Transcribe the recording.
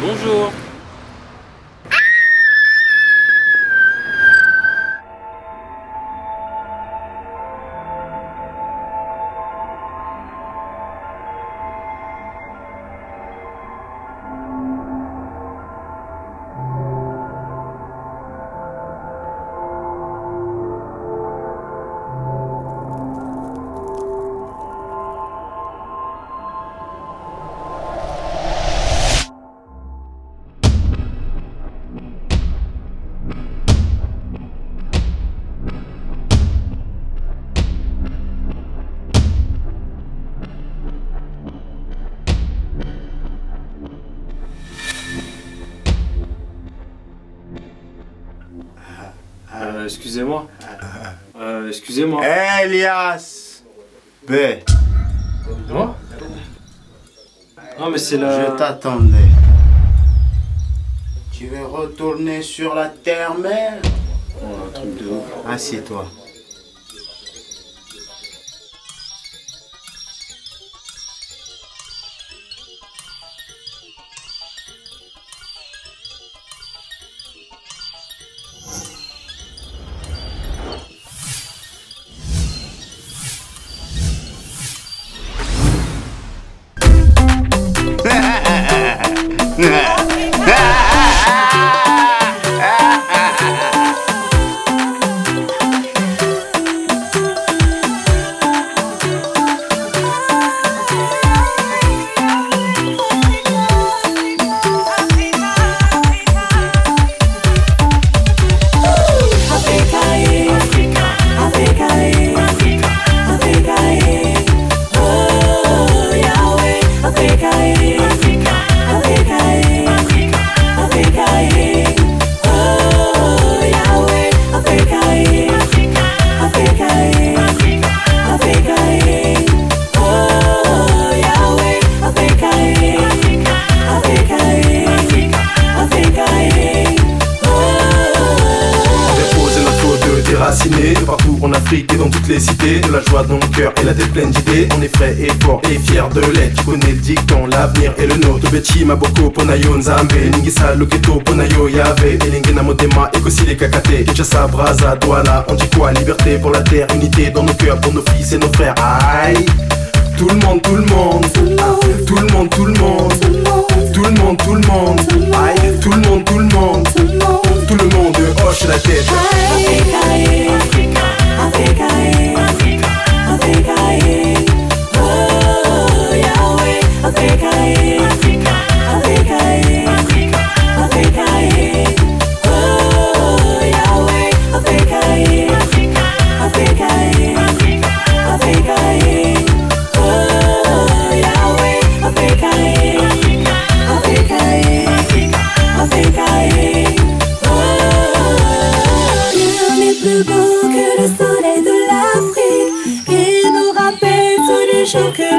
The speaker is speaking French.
Bonjour. Euh, excusez-moi. Euh, excusez-moi. Elias B. Moi Ah, mais c'est la. Je t'attendais. Tu veux retourner sur la terre-mère Oh, un truc de ouf. Assieds-toi. Yeah. en Afrique et dans toutes les cités. De la joie dans le cœur et la tête pleine d'idées. On est frais et fort et fier de l'être. Tu connais le dicton, l'avenir est le nôtre. Bechi maboko ponayo nzambe. Ningisa loketo ponayo yave. Elingue na modema et les kakate. Kinshasa, Braza, Douala. On dit quoi? Liberté pour la terre, unité dans nos cœurs pour nos fils et nos frères. Aïe. Tout le monde, tout le monde, tout le monde, tout le monde, tout le monde, tout le monde, Aïe. tout le monde, tout le monde, tout le monde hoche la tête. Plus beau que le soleil de l'Afrique. Qui nous rappelle tous les jours que